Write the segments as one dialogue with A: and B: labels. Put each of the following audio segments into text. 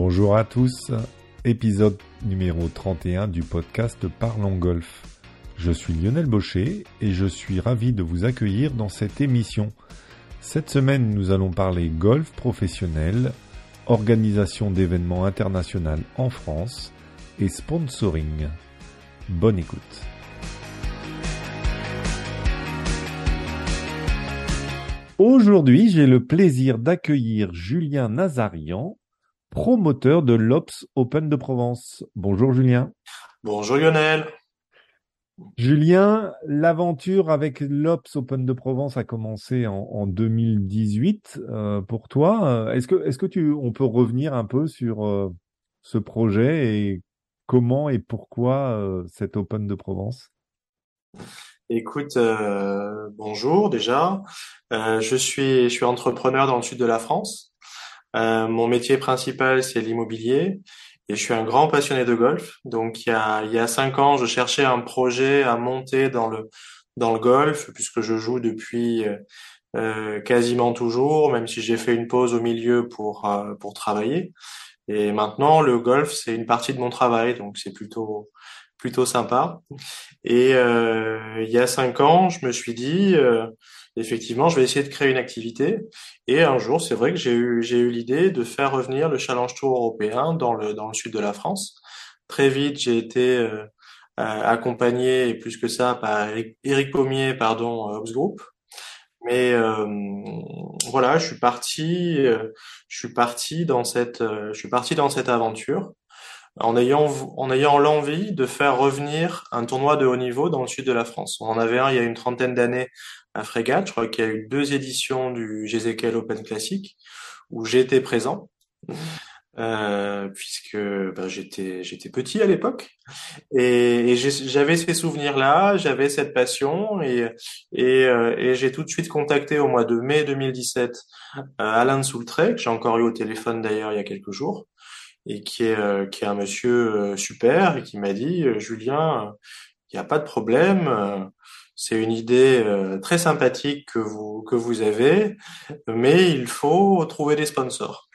A: Bonjour à tous, épisode numéro 31 du podcast Parlons Golf. Je suis Lionel Baucher et je suis ravi de vous accueillir dans cette émission. Cette semaine, nous allons parler golf professionnel, organisation d'événements internationaux en France et sponsoring. Bonne écoute. Aujourd'hui, j'ai le plaisir d'accueillir Julien Nazarian, promoteur de l'Ops Open de Provence. Bonjour Julien.
B: Bonjour Lionel.
A: Julien, l'aventure avec l'Ops Open de Provence a commencé en, 2018 euh, pour toi. Est-ce que, est-ce que tu, on peut revenir un peu sur euh, ce projet et comment et pourquoi euh, cet Open de Provence?
B: Écoute, bonjour déjà. je suis, je suis entrepreneur dans le sud de la France. Mon métier principal c'est l'immobilier et je suis un grand passionné de golf. Donc il y a il y a cinq ans, je cherchais un projet à monter dans le dans le golf puisque je joue depuis euh, quasiment toujours, même si j'ai fait une pause au milieu pour euh, pour travailler. Et maintenant, le golf c'est une partie de mon travail, donc c'est plutôt plutôt sympa. Et euh, il y a cinq ans, je me suis dit euh, effectivement, je vais essayer de créer une activité. Et un jour, c'est vrai que j'ai eu, j'ai eu l'idée de faire revenir le Challenge Tour européen dans le, dans le sud de la France. Très vite, j'ai été euh, accompagné, et plus que ça, par Eric, Pommier, pardon, Ops Group. Mais euh, voilà, je suis parti, euh, je suis parti dans cette, je suis parti dans cette aventure en ayant en ayant l'envie de faire revenir un tournoi de haut niveau dans le sud de la France. On en avait un il y a une trentaine d'années à Frégate. Je crois qu'il y a eu deux éditions du GZKL Open Classic où j'étais présent. Euh, puisque ben, j'étais j'étais petit à l'époque et, j'avais ces souvenirs là j'avais cette passion et euh, et j'ai tout de suite contacté au mois de mai 2017 euh, Alain Soultret que j'ai encore eu au téléphone d'ailleurs il y a quelques jours et qui est qui est un monsieur super et qui m'a dit Julien il n'y a pas de problème c'est une idée euh, très sympathique que vous que vous avez, mais il faut trouver des sponsors.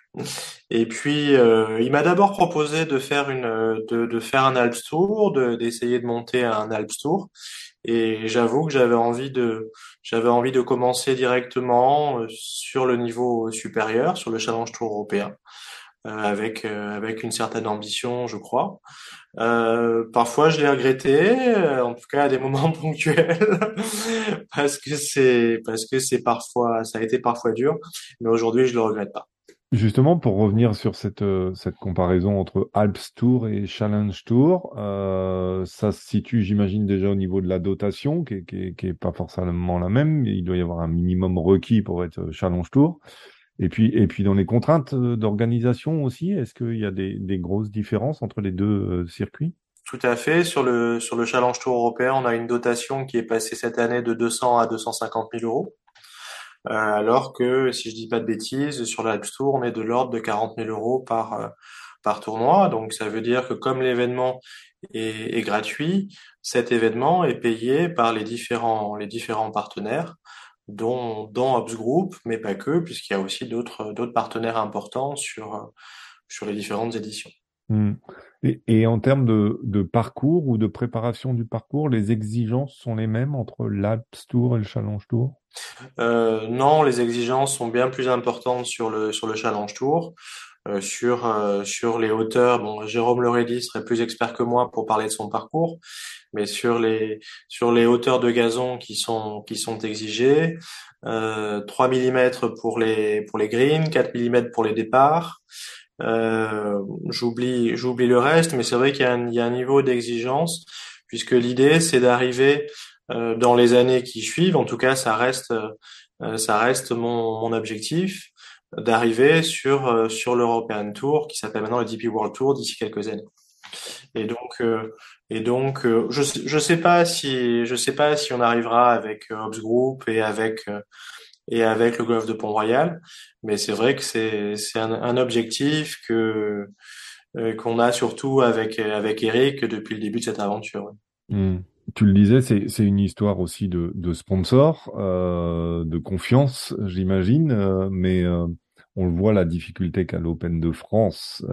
B: Et puis euh, il m'a d'abord proposé de faire une de, de faire un Alps Tour, d'essayer de, monter un Alps Tour. Et j'avoue que j'avais envie de j'avais envie de commencer directement euh, sur le niveau supérieur, sur le Challenge Tour européen. Euh, avec euh, avec une certaine ambition, je crois. Euh, parfois, je l'ai regretté, en tout cas à des moments ponctuels, parce que c'est parce que c'est parfois ça a été parfois dur, mais aujourd'hui, je le regrette pas.
A: Justement, pour revenir sur cette, cette comparaison entre Alps Tour et Challenge Tour, euh, ça se situe, j'imagine, déjà au niveau de la dotation, qui est, qui, est, pas forcément la même. Il doit y avoir un minimum requis pour être Challenge Tour. Et puis, et puis dans les contraintes euh, d'organisation aussi, est-ce qu'il y a des, des, grosses différences entre les deux euh, circuits?
B: Tout à fait. Sur le, sur le Challenge Tour européen, on a une dotation qui est passée cette année de 200 à 250 000 euros. Euh, alors que, si je dis pas de bêtises, sur l'Alps Tour, on est de l'ordre de 40 000 euros par, par tournoi. Donc ça veut dire que comme l'événement est, est, gratuit, cet événement est payé par les différents, les différents partenaires dont, dont Ops Group, mais pas que, puisqu'il y a aussi d'autres partenaires importants sur sur les différentes éditions.
A: Hmm. Et, et, en termes de, de, parcours ou de préparation du parcours, les exigences sont les mêmes entre l'Alps Tour et le Challenge Tour
B: euh, Non, les exigences sont bien plus importantes sur le sur le Challenge Tour. Euh, sur euh, sur les hauteurs, bon, Jérôme Lorelli serait plus expert que moi pour parler de son parcours, mais sur les sur les hauteurs de gazon qui sont qui sont exigées, euh, 3 mm pour les pour les greens, 4 mm pour les départs. Euh, j'oublie j'oublie le reste, mais c'est vrai qu'il y a un, il y a un niveau d'exigence puisque l'idée c'est d'arriver euh, dans les années qui suivent. En tout cas, ça reste ça reste mon mon objectif d'arriver sur euh, sur l'European Tour qui s'appelle maintenant le DP World Tour d'ici quelques années. Et donc euh, et donc euh, je je sais pas si je sais pas si on arrivera avec Hobbs Group et avec et avec le golf de Pont-Royal, mais c'est vrai que c'est c'est un, un, objectif que qu'on a surtout avec avec Eric depuis le début de cette aventure.
A: Hmm. Tu le disais, c'est une histoire aussi de de sponsor, euh, de confiance, j'imagine, mais on le voit la difficulté qu'a l'Open de France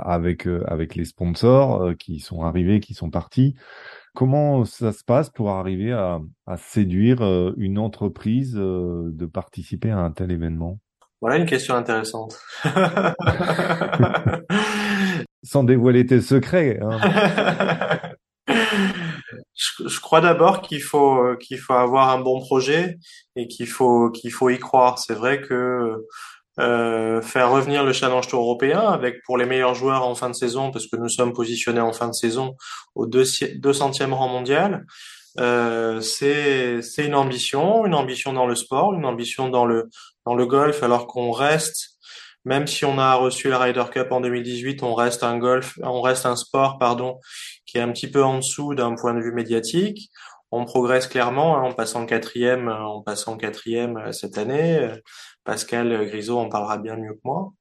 A: avec avec les sponsors qui sont arrivés, qui sont partis. Comment ça se passe pour arriver à, à séduire une entreprise de participer à un tel événement?
B: Voilà une question intéressante.
A: Sans dévoiler tes secrets. Hein.
B: je, crois d'abord qu'il faut euh, qu'il faut avoir un bon projet et qu'il faut qu'il faut y croire. C'est vrai que euh, faire revenir le Challenge Tour européen avec pour les meilleurs joueurs en fin de saison, parce que nous sommes positionnés en fin de saison au 200e rang mondial, euh, c'est une ambition, une ambition dans le sport, une ambition dans le dans le golf, alors qu'on reste même si on a reçu la Ryder Cup en 2018, on reste un golf, on reste un sport, pardon, qui est un petit peu en dessous d'un point de vue médiatique. On progresse clairement hein, en passant quatrième, en passant quatrième euh, cette année. Pascal Grisot en parlera bien mieux que moi.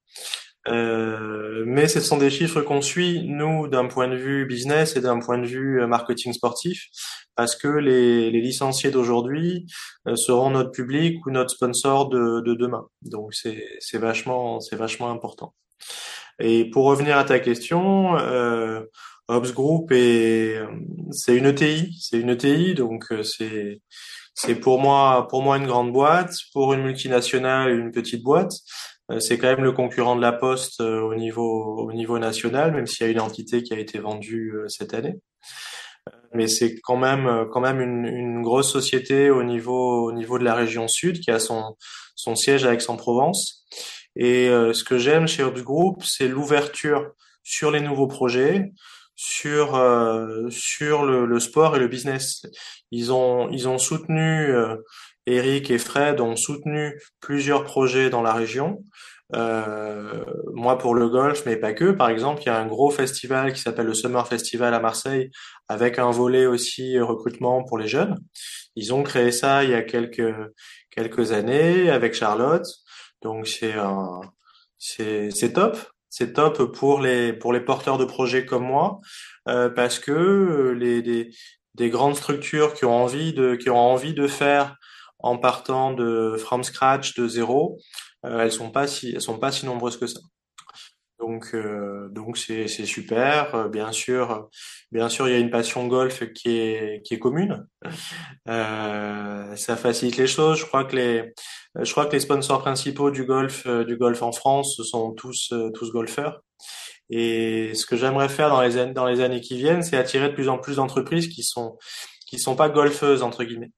B: Euh, mais ce sont des chiffres qu'on suit, nous, d'un point de vue business et d'un point de vue euh, marketing sportif, parce que les, les licenciés d'aujourd'hui euh, seront notre public ou notre sponsor de, de demain. Donc c'est vachement, vachement important. Et pour revenir à ta question, euh, Ops Group est, c'est une ETI, c'est une ETI, donc c'est c'est pour moi pour moi une grande boîte, pour une multinationale une petite boîte. Euh, c'est quand même le concurrent de la Poste euh, au niveau au niveau national, même s'il y a une entité qui a été vendue euh, cette année. Mais c'est quand même quand même une, une, grosse société au niveau au niveau de la région sud qui a son son siège à Aix-en-Provence. Et ce que j'aime chez Ops Group, c'est l'ouverture sur les nouveaux projets, sur sur le, le, sport et le business. Ils ont ils ont soutenu Eric et Fred ont soutenu plusieurs projets dans la région. Euh, moi pour le golf, mais pas que. Par exemple, il y a un gros festival qui s'appelle le Summer Festival à Marseille, avec un volet aussi recrutement pour les jeunes. Ils ont créé ça il y a quelques quelques années avec Charlotte. Donc c'est c'est c'est top. C'est top pour les pour les porteurs de projets comme moi euh, parce que les, les des grandes structures qui ont envie de qui ont envie de faire en partant de from scratch de zéro, euh, elles sont pas si elles sont pas si nombreuses que ça. Donc euh, donc c'est c'est super. Euh, bien sûr bien sûr il y a une passion golf qui est qui est commune. Euh, ça facilite les choses. Je crois que les je crois que les sponsors principaux du golf du golf en France sont tous tous golfeurs. Et ce que j'aimerais faire dans les dans les années qui viennent, c'est attirer de plus en plus d'entreprises qui sont qui sont pas golfeuses entre guillemets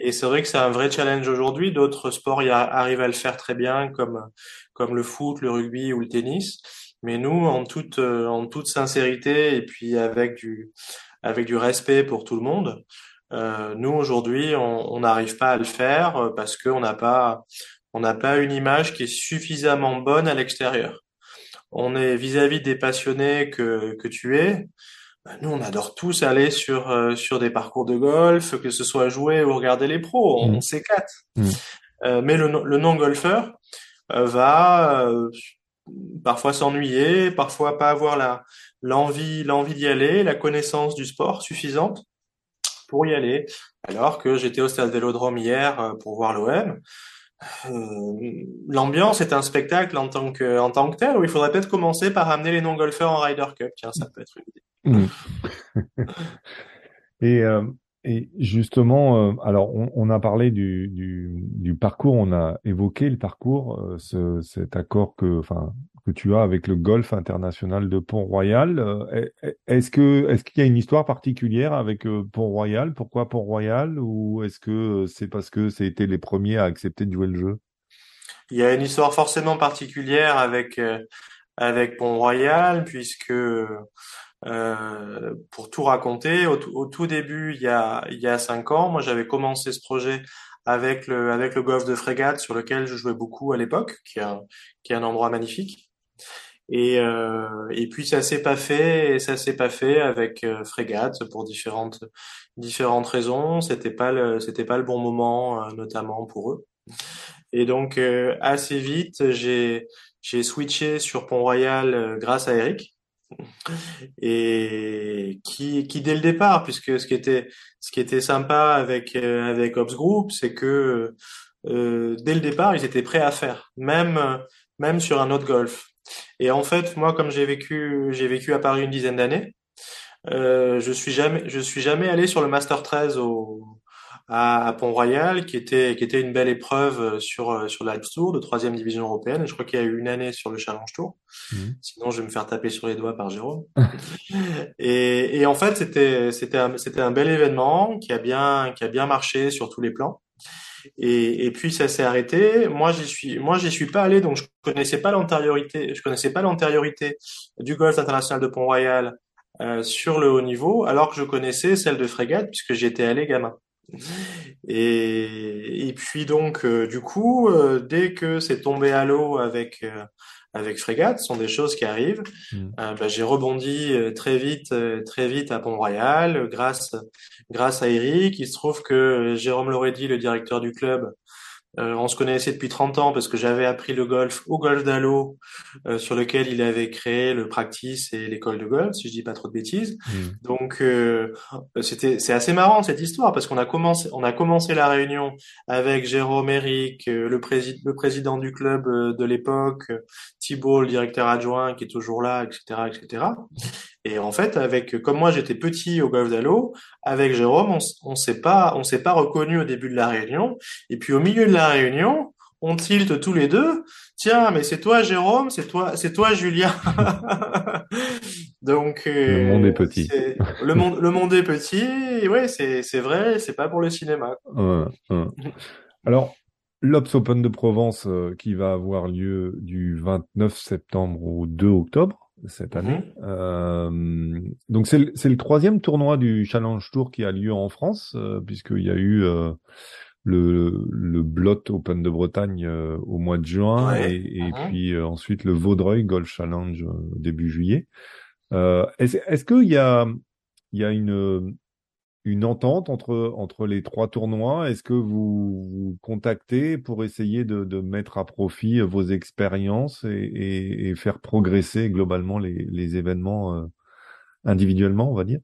B: et c'est vrai que c'est un vrai challenge aujourd'hui. D'autres sports y arrivent à le faire très bien, comme comme le foot, le rugby ou le tennis. Mais nous, en toute euh, en toute sincérité et puis avec du avec du respect pour tout le monde, euh, nous aujourd'hui, on n'arrive pas à le faire euh, parce qu'on n'a pas on n'a pas une image qui est suffisamment bonne à l'extérieur. On est vis-à-vis -vis des passionnés que que tu es. Bah, nous, on adore tous aller sur euh, sur des parcours de golf, que ce soit jouer ou regarder les pros, on, mmh. s'éclate. Mmh. Euh, mais le, le non-golfeur euh, va parfois s'ennuyer, parfois pas avoir la l'envie l'envie d'y aller, la connaissance du sport suffisante pour y aller. Alors que j'étais au stade Vélodrome hier pour voir l'OM. L'ambiance est un spectacle en tant que tant que tel. Où il faudrait peut-être commencer par amener les non-golfeurs en Ryder Cup. Tiens, ça peut être une idée. Mm.
A: et, euh, et, justement, euh, alors on, a parlé du, du, du, parcours, on a évoqué le parcours, euh, ce, cet accord que, enfin, que tu as avec le Golf international de Pont-Royal. Euh, est-ce que est-ce qu'il y a une histoire particulière avec Pont-Royal? Pourquoi Pont-Royal? Ou est-ce que c'est parce que c'était les premiers à accepter de jouer le jeu?
B: Il y a une histoire forcément particulière avec avec Pont-Royal puisque euh, pour tout raconter, au, tout début, il y a il y a cinq ans, moi j'avais commencé ce projet avec le avec le golf de Frégate sur lequel je jouais beaucoup à l'époque, qui est un, qui est un endroit magnifique. Et euh, et puis ça s'est pas fait, et ça s'est pas fait avec euh, Frégate pour différentes différentes raisons. C'était pas le c'était pas le bon moment, euh, notamment pour eux. Et donc euh, assez vite, j'ai j'ai switché sur Pont-Royal grâce à Eric et qui, qui dès le départ, puisque ce qui était, ce qui était sympa avec euh, avec Ops Group, c'est que dès le départ, ils étaient prêts à faire, même même sur un autre golf. Et en fait, moi, comme j'ai vécu j'ai vécu à Paris une dizaine d'années, euh, je suis jamais je suis jamais allé sur le Master 13 au à, Pont-Royal, qui était qui était une belle épreuve sur sur l'Alps Tour de troisième division européenne. Et je crois qu'il y a eu une année sur le Challenge Tour. Mmh. Sinon, je vais me faire taper sur les doigts par Jérôme. et, et en fait, c'était c'était un, c'était un bel événement qui a bien qui a bien marché sur tous les plans. Et, puis ça s'est arrêté. Moi, j'y suis, moi, j'y suis pas allé, donc je connaissais pas l'antériorité, je connaissais pas l'antériorité du golf international de Pont-Royal euh, sur le haut niveau, alors que je connaissais celle de Frégate puisque j'étais allé gamin. Et, puis donc, euh, du coup, euh, dès que c'est tombé à l'eau avec avec Frégate, ce sont des choses qui arrivent. Mm. Bah, j'ai rebondi très vite, très vite à Pont-Royal, grâce grâce à Eric. Il se trouve que Jérôme Lorédy, le directeur du club, euh, on se connaissait depuis 30 ans parce que j'avais appris le golf au golf d'Allo, euh, sur lequel il avait créé le practice et l'école de golf, si je dis pas trop de bêtises. Hmm. Donc euh, c'était c'est assez marrant cette histoire parce qu'on a commencé on a commencé la réunion avec Jérôme Eric, le, président le président du club de l'époque, Thibault, le directeur adjoint qui est toujours là, etc., etc. Et en fait, avec comme moi j'étais petit au golf d'Allo, avec Jérôme, on, on s'est pas on s'est pas reconnu au début de la réunion. Et puis au milieu de la réunion, on tilte tous les deux. Tiens, mais c'est toi Jérôme, c'est toi c'est toi Julien.
A: Donc euh, le monde est petit.
B: le monde le monde est petit. Ouais, c'est c'est vrai. C'est pas pour le cinéma.
A: Alors l'Ops Open de Provence euh, qui va avoir lieu du 29 septembre au 2 octobre cette mhm. année. Euh, donc c'est le, le, troisième tournoi du Challenge Tour qui a lieu en France, euh, puisqu'il y a eu euh, le, le Blot Open de Bretagne euh, au mois de juin et, et mhm. puis ensuite le Vaudreuil Golf Challenge début juillet. Est-ce est qu'il y a, il y a une, une entente entre, entre les trois tournois? Est-ce que vous vous contactez pour essayer de, mettre à profit vos expériences et, faire progresser globalement les, les événements euh, individuellement, on va dire?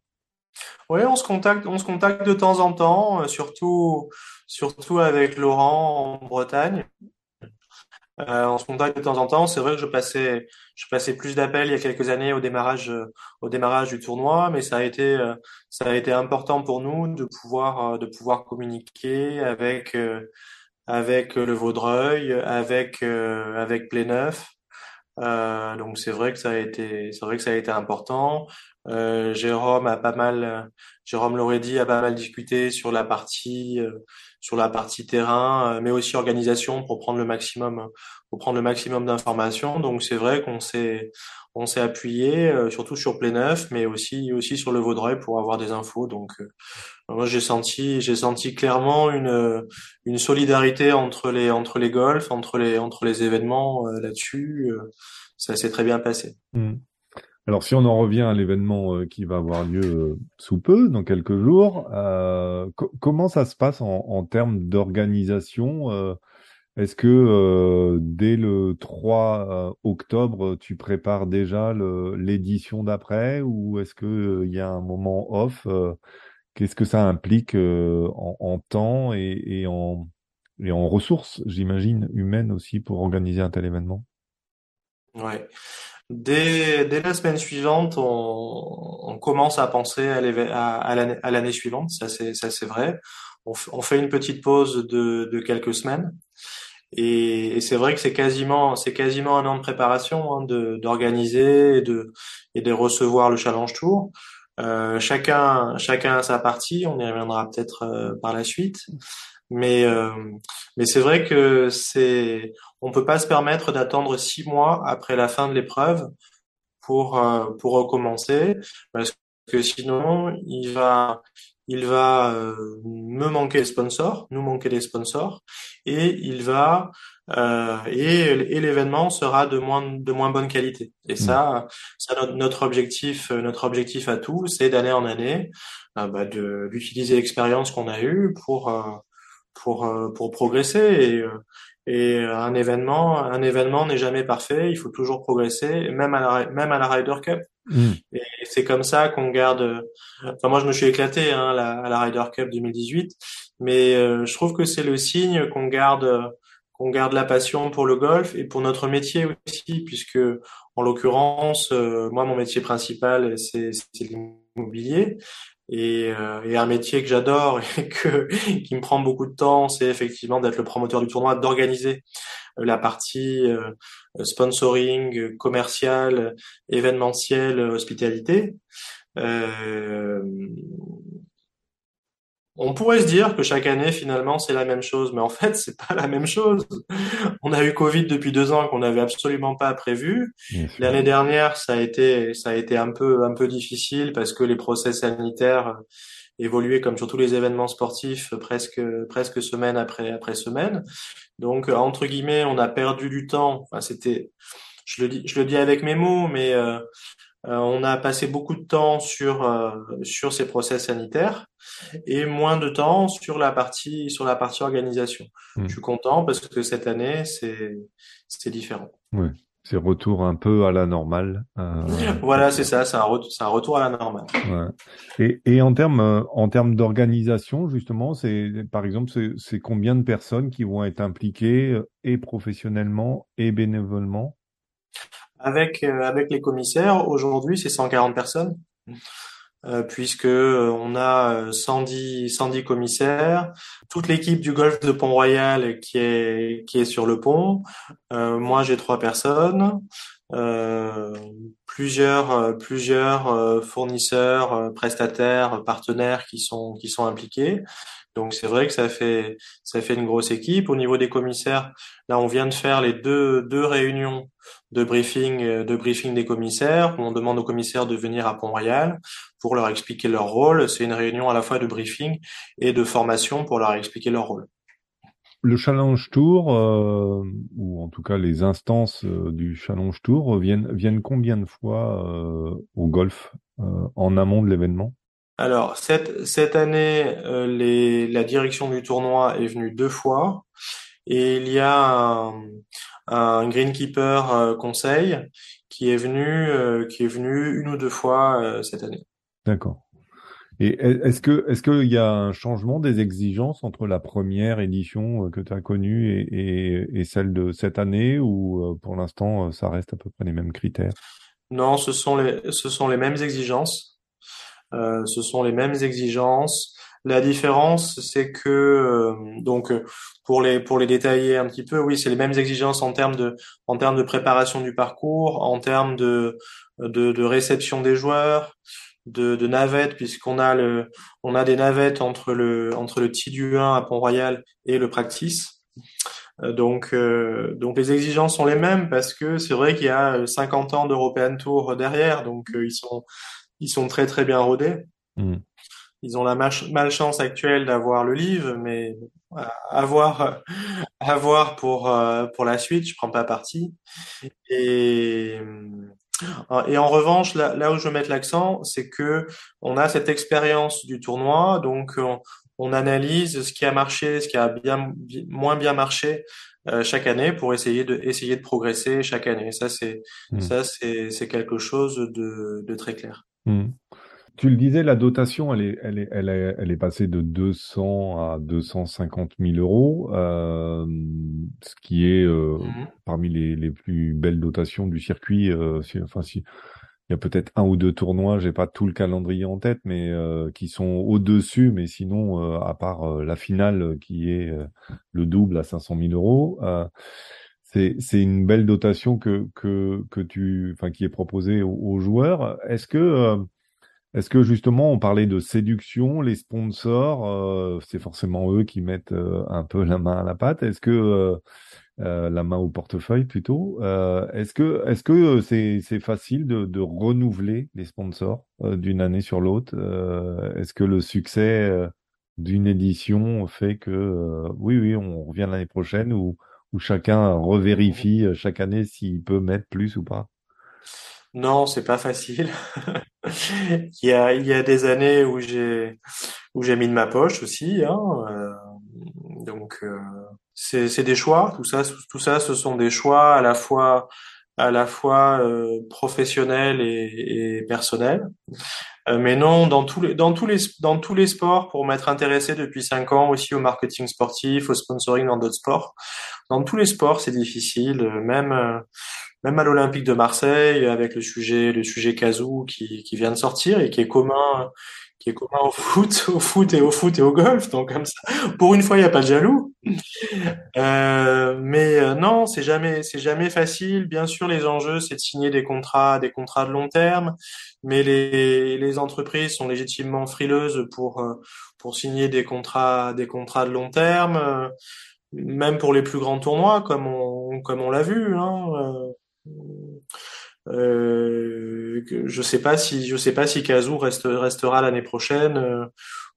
B: Oui, on se contacte, on se contacte de temps en temps, euh, surtout, surtout avec Laurent en Bretagne. Euh, on se contacte de temps en temps. C'est vrai que je passais, je passais plus d'appels il y a quelques années au démarrage, au démarrage du tournoi, mais ça a été, euh, ça a été important pour nous de pouvoir, euh, de pouvoir communiquer avec, euh, avec le Vaudreuil, avec, avec Pléneuf. Euh, donc c'est vrai que ça a été, c'est vrai que ça a été important. Euh, Jérôme a pas mal, Jérôme l'aurait dit, a pas mal discuté sur la partie, sur la partie terrain, mais aussi organisation pour prendre le maximum, pour prendre le maximum d'informations. Donc c'est vrai qu'on s'est, on s'est appuyé euh, surtout sur Pléneuf, mais aussi aussi sur le Vaudreuil pour avoir des infos. Donc euh, moi j'ai senti j'ai senti clairement une une solidarité entre les entre les golfs, entre les entre les événements euh, là-dessus. ça s'est très bien passé.
A: Mmh. Alors si on en revient à l'événement qui va avoir lieu sous peu, dans quelques jours, comment ça se passe en, en termes d'organisation est-ce que euh, dès le 3 euh, octobre, tu prépares déjà l'édition d'après ou est-ce qu'il euh, y a un moment off Qu'est-ce que ça implique en, temps et, et, en, et en ressources, j'imagine, humaines aussi pour organiser un tel événement?
B: Ouais. Dès, dès la semaine suivante, on, on commence à penser à l'année suivante, ça c'est vrai. On, fait une petite pause de, de quelques semaines et, et c'est vrai que c'est quasiment, c'est quasiment un an de préparation hein, d'organiser et de, et de recevoir le Challenge Tour. Euh, chacun, chacun a sa partie. On y reviendra peut-être euh, par la suite. Mais, euh, mais c'est vrai que c'est, on peut pas se permettre d'attendre six mois après la fin de l'épreuve pour euh, pour recommencer, parce que sinon il va il va euh, me manquer les sponsors, nous manquer les sponsors, et il va euh, et, et l'événement sera de moins de moins bonne qualité. Et ça, ça notre, objectif, notre objectif à tous, c'est d'année en année euh, bah, de d'utiliser l'expérience qu'on a eue pour euh, pour euh, pour progresser et et un événement, un événement n'est jamais parfait. Il faut toujours progresser, même à la, même à la Ryder Cup. Mm. Et c'est comme ça qu'on garde. Enfin, moi, je me suis éclaté hein, à la, à la Ryder Cup 2018, mais je trouve que c'est le signe qu'on garde qu'on garde la passion pour le golf et pour notre métier aussi, puisque en l'occurrence, moi mon métier principal c'est l'immobilier et, et, un métier que j'adore et que qui me prend beaucoup de temps, c'est effectivement d'être le promoteur du tournoi, d'organiser la partie sponsoring, commercial, événementiel, hospitalité. Euh, on pourrait se dire que chaque année, finalement, c'est la même chose, mais en fait, c'est pas la même chose. On a eu Covid depuis deux ans qu'on n'avait absolument pas prévu. L'année dernière, ça a été, ça a été un peu, un peu difficile parce que les procès sanitaires évoluaient comme sur tous les événements sportifs presque, presque semaine après, après semaine. Donc, entre guillemets, on a perdu du temps. Enfin, c'était, je le dis, je le dis avec mes mots, mais euh, on a passé beaucoup de temps sur euh, sur ces process sanitaires et moins de temps sur la partie sur la partie organisation. Hmm. Je suis content parce que cette année c'est c'est différent.
A: Oui, c'est retour un peu à la normale.
B: Euh... voilà, c'est ça, c'est un, un, retour à la normale.
A: Ouais. Et, et en termes en termes d'organisation justement, c'est par exemple c'est combien de personnes qui vont être impliquées et professionnellement et bénévolement?
B: Avec, euh, avec les commissaires, aujourd'hui, c'est 140 personnes, euh, puisque euh, on a 110, 110 commissaires, toute l'équipe du golf de Pont-Royal qui est, qui est sur le pont. moi, j'ai trois personnes. plusieurs plusieurs fournisseurs, prestataires, partenaires qui sont qui sont impliqués. Donc c'est vrai que ça fait ça fait une grosse équipe. Au niveau des commissaires, là on vient de faire les deux deux réunions de briefing euh, de briefing des commissaires. Où on demande aux commissaires de venir à Pont-Royal pour leur expliquer leur rôle. C'est une réunion à la fois de briefing et de formation pour leur expliquer leur rôle.
A: Le Challenge Tour, euh, ou en tout cas les instances euh, du Challenge Tour, viennent, viennent combien de fois au golf en amont de l'événement?
B: Alors, cette, cette année, euh, les, la direction du tournoi est venue deux fois et il y a un, un greenkeeper euh, conseil qui est venu euh, qui est venu une ou deux fois cette année.
A: D'accord. Et est-ce que est-ce qu'il y a un changement des exigences entre la première édition que tu as connue et, et, et, celle de cette année ou pour l'instant ça reste à peu près les mêmes critères?
B: Non, ce sont les ce sont les mêmes exigences. Euh, ce sont les mêmes exigences. La différence, c'est que euh, donc pour les pour les détailler un petit peu, oui, c'est les mêmes exigences en termes de en termes de préparation du parcours, en termes de de, de réception des joueurs, de, de navettes puisqu'on a le on a des navettes entre le entre le du 1 à Pont-Royal et le practice. Euh, donc, donc les exigences sont les mêmes parce que c'est vrai qu'il y a 50 ans d'European Tour derrière, donc ils sont ils sont très très bien rodés. Hmm. Ils ont la malchance actuelle d'avoir le livre, mais avoir avoir pour euh, pour la suite, je prends pas parti. Et et en revanche, là, là où je veux mettre l'accent, c'est que on a cette expérience du tournoi, donc on, analyse ce qui a marché, ce qui a bien moins bien marché euh, chaque année pour essayer de essayer de progresser chaque année. Ça c'est hmm. ça c'est c'est quelque chose de de très clair. Hmm.
A: Tu le disais, la dotation, elle est, elle est, elle est, elle est passée de 200 à 250 000 euros, euh, ce qui est euh, hmm. parmi les, les, plus belles dotations du circuit. Euh, enfin, si, il y a peut-être un ou deux tournois, j'ai pas tout le calendrier en tête, mais euh, qui sont au-dessus. Mais sinon, euh, à part la finale qui est le double à 500 000 euros, c'est une belle dotation que que que tu enfin qui est proposée aux, joueurs. Est-ce que euh, est-ce que justement on parlait de séduction, les sponsors, euh, c'est forcément eux qui mettent euh, un peu la main à la pâte. Est-ce que la main au portefeuille plutôt Est-ce que est-ce que c'est c'est facile de de renouveler les sponsors d'une année sur l'autre Est-ce que le succès d'une édition fait que oui oui on revient l'année prochaine ou où chacun revérifie euh, chaque année s'il peut mettre plus ou pas
B: Non, c'est pas facile. il y a il y a des années où j'ai où j'ai mis de ma poche aussi. Hein, euh, donc euh, c'est c'est des choix. Tout ça tout ça ce sont des choix à la fois à la fois professionnels et, et personnels. Euh, mais non, dans tous les, dans tous les, dans tous les sports, pour m'être intéressé depuis cinq ans aussi au marketing sportif, au sponsoring dans d'autres sports, dans tous les sports, c'est difficile, même, euh, même à l'Olympique de Marseille, avec le sujet, le sujet Kazoo qui, qui vient de sortir et qui est commun, qui est commun au foot, au foot et au foot et au golf. Donc comme ça, pour une fois, il n'y a pas de jaloux. Euh, mais euh, non, c'est jamais, c'est jamais facile. Bien sûr, les enjeux, c'est de signer des contrats, des contrats de long terme. Mais les, les entreprises sont légitimement frileuses pour euh, pour signer des contrats, des contrats de long terme, même pour les plus grands tournois, comme on comme on l'a vu. Hein. Euh, je sais pas si je sais pas si Kazoo reste, restera l'année prochaine euh,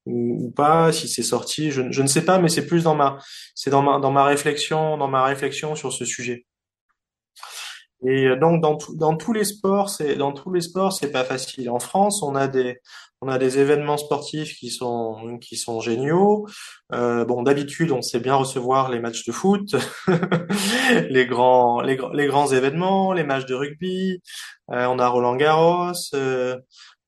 B: ou, ou, pas, si c'est sorti, je, je, ne sais pas, mais c'est plus dans ma c'est dans ma dans ma réflexion dans ma réflexion sur ce sujet. Et donc dans, dans tous les sports, c'est dans tous les sports, c'est pas facile. En France, on a des on a des événements sportifs qui sont qui sont géniaux. Euh, bon, d'habitude, on sait bien recevoir les matchs de foot, les grands les, les, grands événements, les matchs de rugby. Euh, on a Roland Garros, euh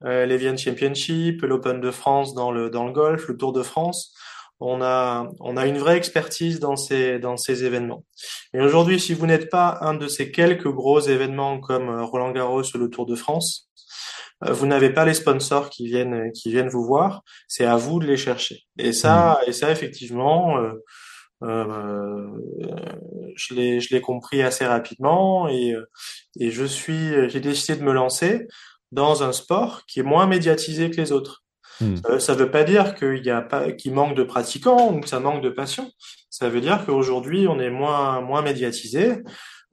B: l'Evian Championship, l'Open de France dans le dans le golf, le Tour de France on a, on a une vraie expertise dans ces, dans ces événements. Et aujourd'hui, si vous n'êtes pas un de ces quelques gros événements comme euh, Roland Garros ou le Tour de France, euh, vous n'avez pas les sponsors qui viennent, qui viennent vous voir. C'est à vous de les chercher. Et ça, mmh. et ça effectivement, euh, euh, je l'ai, je l'ai compris assez rapidement et, et je suis, j'ai décidé de me lancer dans un sport qui est moins médiatisé que les autres. Hmm. Ça ne veut pas dire qu'il y a pas, qu'il manque de pratiquants ou que ça manque de passion. Ça veut dire qu'aujourd'hui, on est moins, moins médiatisé.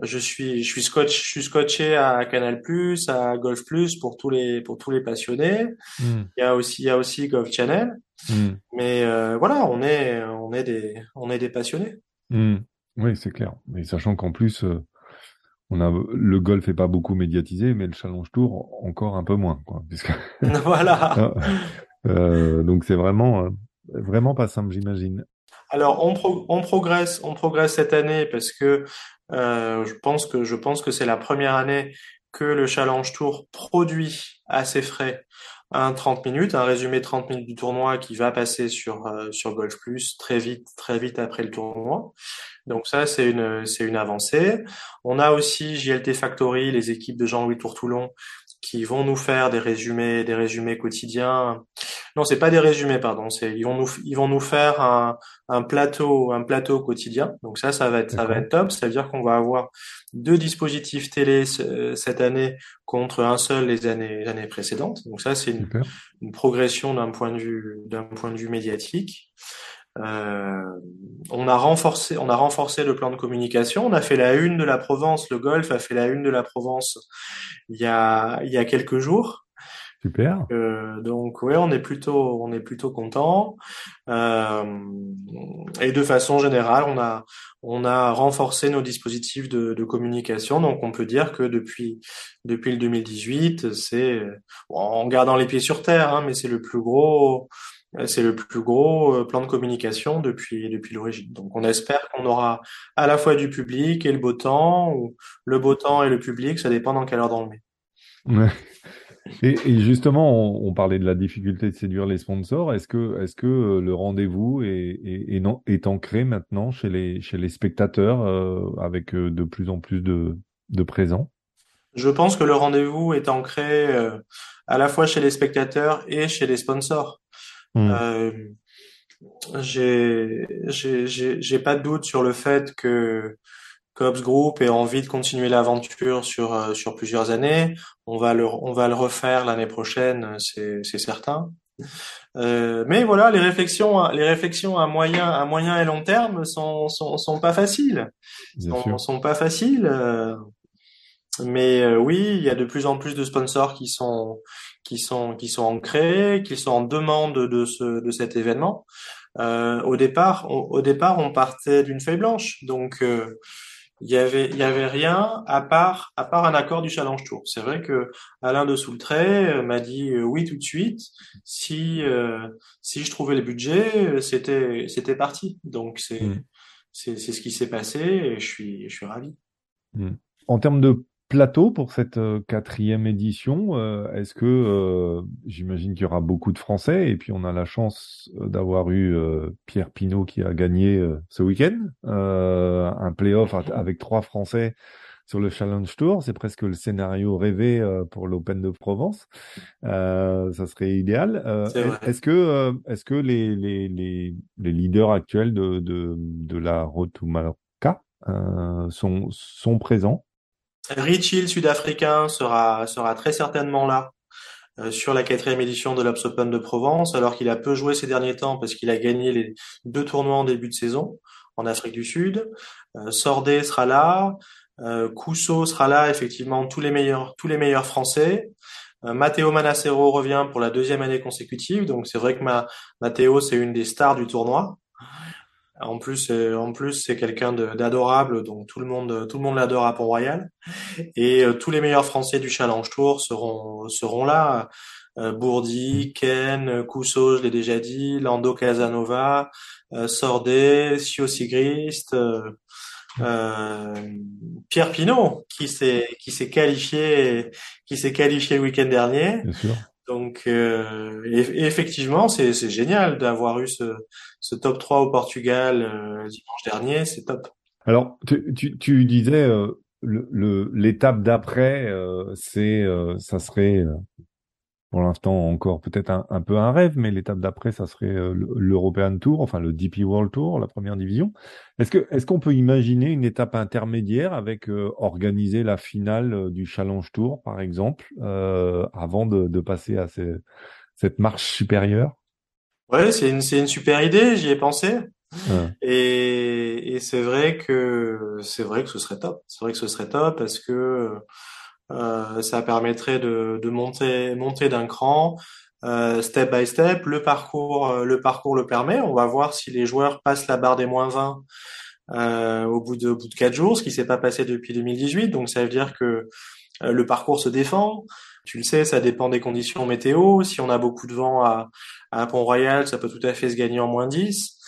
B: Je suis, je suis scotch, je suis scotché à Canal+, à Golf+, pour tous les, pour tous les passionnés. Hmm. Il y a aussi, il y a aussi Golf Channel. Hmm. Mais euh, voilà, on est, on est des, on est des passionnés.
A: Oui, c'est clair. Mais sachant qu'en plus, euh, on a le golf est pas beaucoup médiatisé, mais le Challenge Tour encore un peu moins, quoi. Puisque...
B: voilà.
A: Ah. Euh, donc c'est vraiment, euh, vraiment pas simple, j'imagine.
B: Alors on, on, progresse, on progresse cette année parce que euh, je pense que je pense que c'est la première année que le Challenge Tour produit à ses frais un 30 minutes, un résumé 30 minutes du tournoi qui va passer sur euh, sur Golf Plus très vite très vite après le tournoi. Donc ça c'est une c'est une avancée. On a aussi JLT Factory, les équipes de Jean-Louis Tour-Toulon qui vont nous faire des résumés, des résumés quotidiens. Non, c'est pas des résumés, pardon. C'est ils vont nous ils vont nous faire un, un plateau un plateau quotidien. Donc ça, ça va être ça va être top. Ça veut dire qu'on va avoir deux dispositifs télé cette année contre un seul les années les années précédentes. Donc ça, c'est une, une, progression d'un point de vue d'un point de vue médiatique. Euh, on a renforcé, on a renforcé le plan de communication. On a fait la une de la Provence. Le golf a fait la une de la Provence il y a il y a quelques jours.
A: Super.
B: Euh, donc ouais, on est plutôt on est plutôt content. Euh, et de façon générale, on a on a renforcé nos dispositifs de, de communication. Donc on peut dire que depuis depuis le 2018, c'est en gardant les pieds sur terre, hein, mais c'est le plus gros c'est le plus gros euh, plan de communication depuis depuis l'origine. Donc on espère qu'on aura à la fois du public et le beau temps, ou le beau temps et le public, ça dépend dans quelle heure dans le
A: mai. Et, justement, on, parlait de la difficulté de séduire les sponsors. Est-ce que est-ce que euh, le rendez-vous est, est, non, est ancré maintenant chez les chez les spectateurs avec de plus en plus de de présents?
B: Je pense que le rendez-vous est ancré à la fois chez les spectateurs et chez les sponsors. Hmm. Euh, j'ai j'ai pas de doute sur le fait que Cops Group ait envie de continuer l'aventure sur euh, sur plusieurs années. On va le on va le refaire l'année prochaine, c'est c'est certain. Euh, mais voilà, les réflexions les réflexions à moyen à moyen et long terme sont sont sont pas faciles. Sont, sont, pas faciles. Euh, mais euh, oui, il y a de plus en plus de sponsors qui sont qui sont qui sont ancrés, qui sont en demande de ce de cet événement. Euh, au départ, on, au départ, on partait d'une feuille blanche, donc euh, il y avait il y avait rien à part à part un accord du Challenge Tour. C'est vrai que Alain de Soultray euh, m'a dit euh, oui tout de suite si si je trouvais le budget, c'était c'était parti. Donc c'est mmh. c'est c'est ce qui s'est passé et je suis je suis ravi.
A: Mmh. En termes de plateau pour cette quatrième édition. Est-ce que j'imagine qu'il y aura beaucoup de Français et puis on a la chance d'avoir eu Pierre Pinault qui a gagné ce week-end un playoff avec trois Français sur le Challenge Tour. C'est presque le scénario rêvé euh, pour l'Open de Provence. Euh, ça serait idéal. Euh, est-ce que, est-ce que les, les, les, les, leaders actuels de, de, de la Road to sont, sont présents?
B: Richie, le Sud-Africain, sera, sera très certainement là sur la quatrième édition de l'Obs Open de Provence, alors qu'il a peu joué ces derniers temps parce qu'il a gagné les deux tournois en début de saison en Afrique du Sud. Euh, Sordé sera là. Euh, Cousseau sera là, effectivement, tous les meilleurs, tous les meilleurs Français. Euh, Matteo Manacero revient pour la deuxième année consécutive, donc c'est vrai que ma, Matteo c'est une des stars du tournoi. En plus, euh, en plus c'est quelqu'un d'adorable, donc tout le monde, tout le monde l'adore à Pont-Royal. Et tous les meilleurs Français du Challenge Tour seront seront là. Bourdi, Ken, Cousseau, je l'ai déjà dit, Lando Casanova, Sordé, Sio Sigrist. Euh, Pierre Pinot qui s'est qui s'est qualifié qui s'est qualifié le week-end dernier. Donc euh, effectivement c'est génial d'avoir eu ce ce top 3 au Portugal euh, dimanche dernier, c'est top.
A: Alors tu tu, tu disais euh, le l'étape d'après c'est ça serait pour l'instant encore peut-être un, peu un rêve, mais l'étape d'après, ça serait euh, l'European Tour, enfin le DP World Tour, la première division. Est-ce que est-ce qu'on peut imaginer une étape intermédiaire avec euh, organiser la finale euh, du Challenge Tour, par exemple, avant de, passer à cette marche supérieure?
B: Ouais, c'est une c'est une super idée, j'y ai pensé. Et, et c'est vrai que c'est vrai que ce serait top. C'est vrai que ce serait top parce que euh, ça permettrait de, de monter, monter d'un cran, euh, step by step. Le parcours, euh, le parcours le permet. On va voir si les joueurs passent la barre des moins 20 euh, au bout de, au bout de 4 jours, ce qui s'est pas passé depuis 2018. Donc ça veut dire que le parcours se défend. Tu le sais, ça dépend des conditions météo. Si on a beaucoup de vent à, à Pont-Royal, ça peut tout à fait se gagner en moins 10.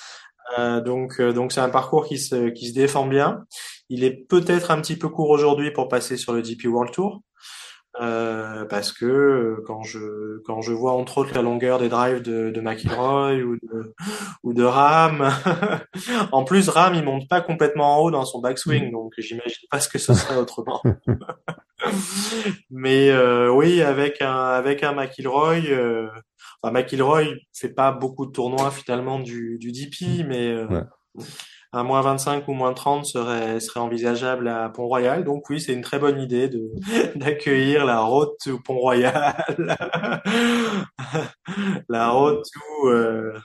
B: Euh, donc, donc c'est un parcours qui se, qui se défend bien. Il est peut-être un petit peu court aujourd'hui pour passer sur le DP World Tour. Euh, parce que euh, quand je quand je vois entre autres la longueur des drives de, de McIlroy ou de ou de Ram, en plus Ram il monte pas complètement en haut dans son backswing, donc j'imagine pas ce que ce serait autrement. Mais euh, oui, avec un avec un McIlroy, euh, enfin McIlroy fait pas beaucoup de tournois finalement du du DP, mais euh, un moins 25 ou moins 30 serait, serait envisageable à Pont-Royal. Donc oui, c'est une très bonne idée d'accueillir la route to Pont-Royal, la route to euh,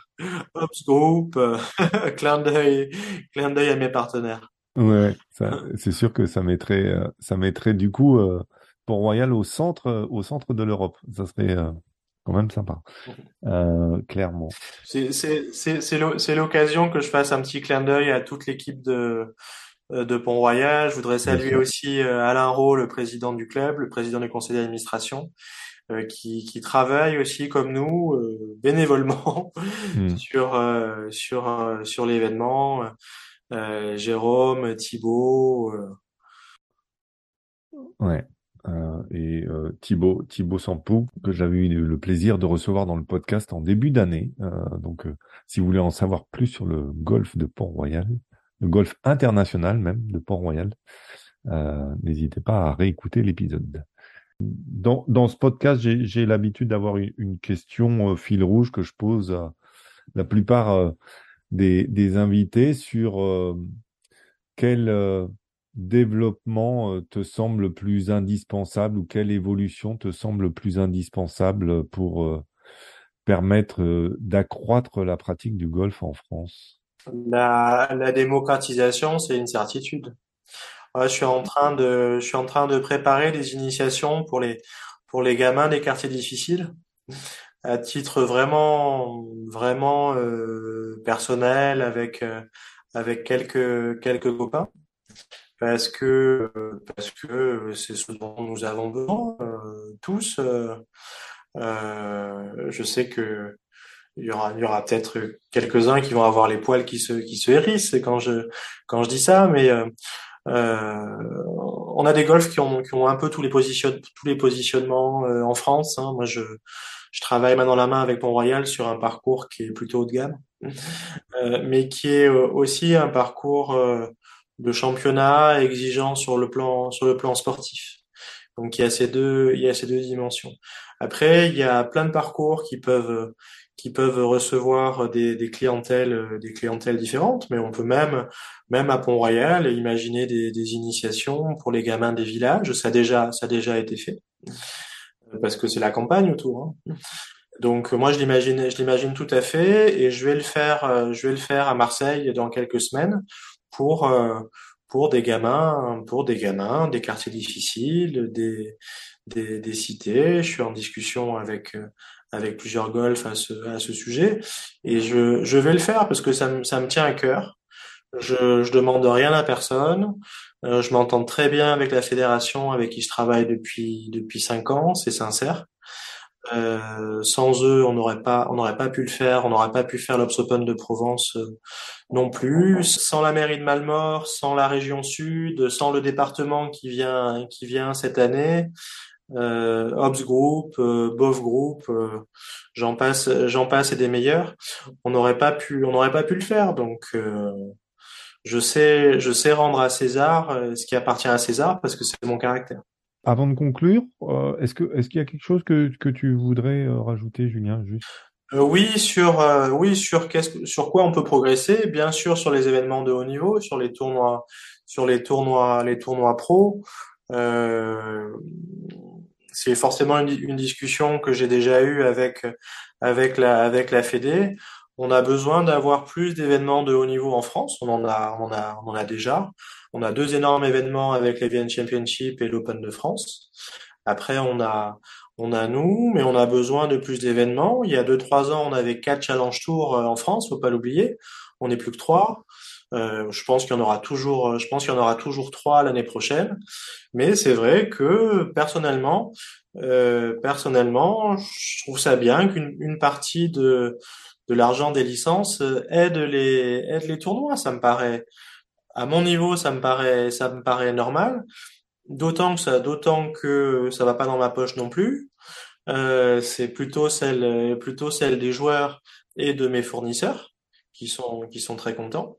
B: Ops Group, clin d'œil, clin d'œil à mes partenaires.
A: Ouais, c'est sûr que ça mettrait, euh, du coup euh, Pont-Royal au centre, au centre de l'Europe. Ça serait quand même sympa, euh, clairement.
B: C'est l'occasion que je fasse un petit clin d'œil à toute l'équipe de, euh, de Pont-Royal. Je voudrais saluer aussi euh, Alain Rowe, le président du club, le président du conseil d'administration, qui, qui travaille aussi comme nous bénévolement hmm. sur sur sur l'événement. Jérôme, Thibault.
A: Ouais. Euh, et euh, Thibaut, Thibaut Sampou, que j'avais eu le plaisir de recevoir dans le podcast en début d'année. Euh, donc, si vous voulez en savoir plus sur le golf de Port-Royal, le golf international même de Port-Royal, n'hésitez pas à réécouter l'épisode. Dans, dans ce podcast, j'ai l'habitude d'avoir une, question fil rouge que je pose à la plupart des, des invités sur quel développement euh, te semble plus indispensable ou quelle évolution te semble plus indispensable pour euh, permettre euh, d'accroître la pratique du golf en France?
B: La, la démocratisation, c'est une certitude. je suis en train de, je suis en train de préparer des initiations pour les, pour les gamins des quartiers difficiles, à titre vraiment, vraiment euh, personnel, avec, avec quelques, quelques copains parce que parce que c'est ce dont nous avons besoin euh, tous. Euh, euh, je sais que il y aura il y aura peut-être quelques-uns qui vont avoir les poils qui se qui se hérissent quand je quand je dis ça, mais on a des golfs qui ont, qui ont un peu tous les, position, tous les positionnements euh, en France. Hein. Moi, je, je travaille main dans la main avec Mont-Royal sur un parcours qui est plutôt haut de gamme, euh, mais qui est euh, aussi un parcours de championnat exigeant sur le plan, sur le plan sportif. Donc il y a ces deux, il y a ces deux dimensions. Après, il y a plein de parcours qui peuvent qui peuvent recevoir des, des clientèles des clientèles différentes, mais on peut même même à Pont-Royal imaginer des, des initiations pour les gamins des villages. Ça a déjà ça a déjà été fait parce que c'est la campagne autour. Hein. Donc moi je l'imagine je l'imagine tout à fait et je vais le faire je vais le faire à Marseille dans quelques semaines pour pour des gamins, pour des gamins, des quartiers difficiles, des, des, des cités. Je suis en discussion avec avec plusieurs golfs à ce, à ce sujet et je, je vais le faire parce que ça me, ça me tient à cœur. Je, je demande rien à personne. Euh, je m'entends très bien avec la fédération avec qui je travaille depuis depuis cinq ans. C'est sincère. Euh, sans eux, on n'aurait pas, on n'aurait pas pu le faire, on n'aurait pas pu faire l'Obs Open de Provence euh, non plus. Sans la mairie de Malmort, sans la région Sud, sans le département qui vient, qui vient cette année, euh, Obs Group, euh, Bov Group, j'en passe, j'en passe et des meilleurs. On n'aurait pas pu, on n'aurait pas pu le faire. Donc, je sais, je sais rendre à César ce qui appartient à César parce que c'est mon caractère.
A: Avant de conclure, euh, est-ce que est-ce qu'il y a quelque chose que, que tu voudrais euh, rajouter, Julien, juste?
B: Euh, Oui, sur oui sur qu'est-ce sur quoi on peut progresser? Bien sûr, sur les événements de haut niveau, sur les tournois, sur les tournois, les tournois pro. c'est forcément une, discussion que j'ai déjà eue avec avec la avec la Fédé. On a besoin d'avoir plus d'événements de haut niveau en France. On en a on a on en a déjà. On a deux énormes événements avec l'Evian Championship et l'Open de France. Après, on a, on a nous, mais on a besoin de plus d'événements. Il y a deux, trois ans, on avait quatre Challenge Tours euh, en France, faut pas l'oublier. On n'est plus que trois. Euh, je pense qu'il y en aura toujours, je pense qu'il y en aura toujours trois l'année prochaine. Mais c'est vrai que personnellement, euh, personnellement, je trouve ça bien qu'une une partie de l'argent des licences aide les les tournois. Ça me paraît à mon niveau, ça me paraît, ça me paraît normal. D'autant que ça, d'autant que ça va pas dans ma poche non plus. Euh, c'est plutôt celle, plutôt celle des joueurs et de mes fournisseurs qui sont, qui sont très contents.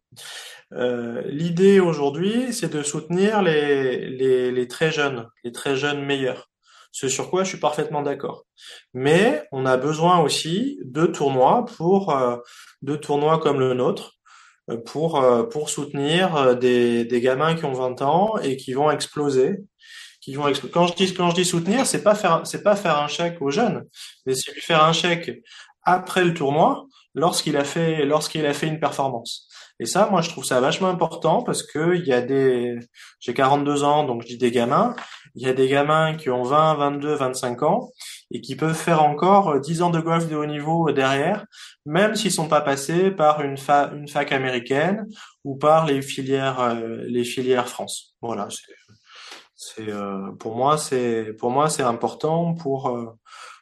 B: Euh, l'idée aujourd'hui, c'est de soutenir les, les, très jeunes, les très jeunes meilleurs. Ce sur quoi je suis parfaitement d'accord. Mais on a besoin aussi de tournois pour euh, de tournois comme le nôtre pour euh, pour soutenir euh, des, des gamins qui ont 20 ans et qui vont exploser. Qui vont quand je dis quand je dis soutenir c'est pas faire c'est pas faire un chèque aux jeunes mais c'est lui faire un chèque après le tournoi lorsqu'il a fait lorsqu'il a fait une performance. Et ça moi je trouve ça vachement important parce que il y a des j'ai 42 ans donc je dis des gamins. Il y a des gamins qui ont 20 22 25 ans et qui peuvent faire encore 10 ans de golf de haut niveau derrière même s'ils sont pas passés par une, fac américaine ou par les filières euh, les filières France. Voilà, c'est euh, pour moi c'est pour moi c'est important pour euh,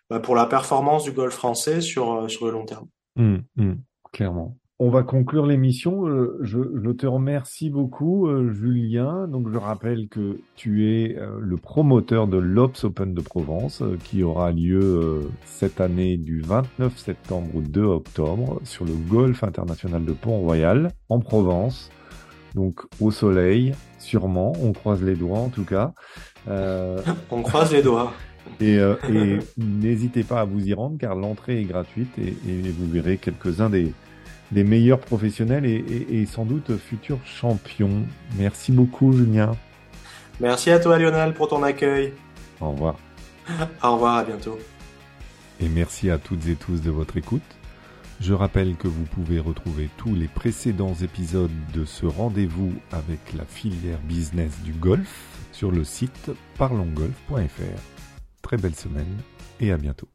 B: bah, pour la performance du golf français sur sur le long terme.
A: Mmh, mmh, clairement. On va conclure l'émission. Euh, je, te remercie beaucoup, euh, Julien. Donc, je rappelle que tu es euh, le promoteur de l'Ops Open de Provence, qui aura lieu cette année du 29 septembre au 2 octobre sur le Golf International de Pont-Royal, en Provence. Donc, au soleil, sûrement. On croise les doigts, en tout cas.
B: On croise les doigts.
A: Et, n'hésitez pas à vous y rendre, car l'entrée est gratuite et vous verrez quelques-uns des des meilleurs professionnels et, sans doute futurs champions. Merci beaucoup, Julien.
B: Merci à toi, Lionel, pour ton accueil.
A: Au revoir.
B: Au revoir, à bientôt.
A: Et merci à toutes et tous de votre écoute. Je rappelle que vous pouvez retrouver tous les précédents épisodes de ce rendez-vous avec la filière business du golf sur le site parlongolf.fr. Très belle semaine et à bientôt.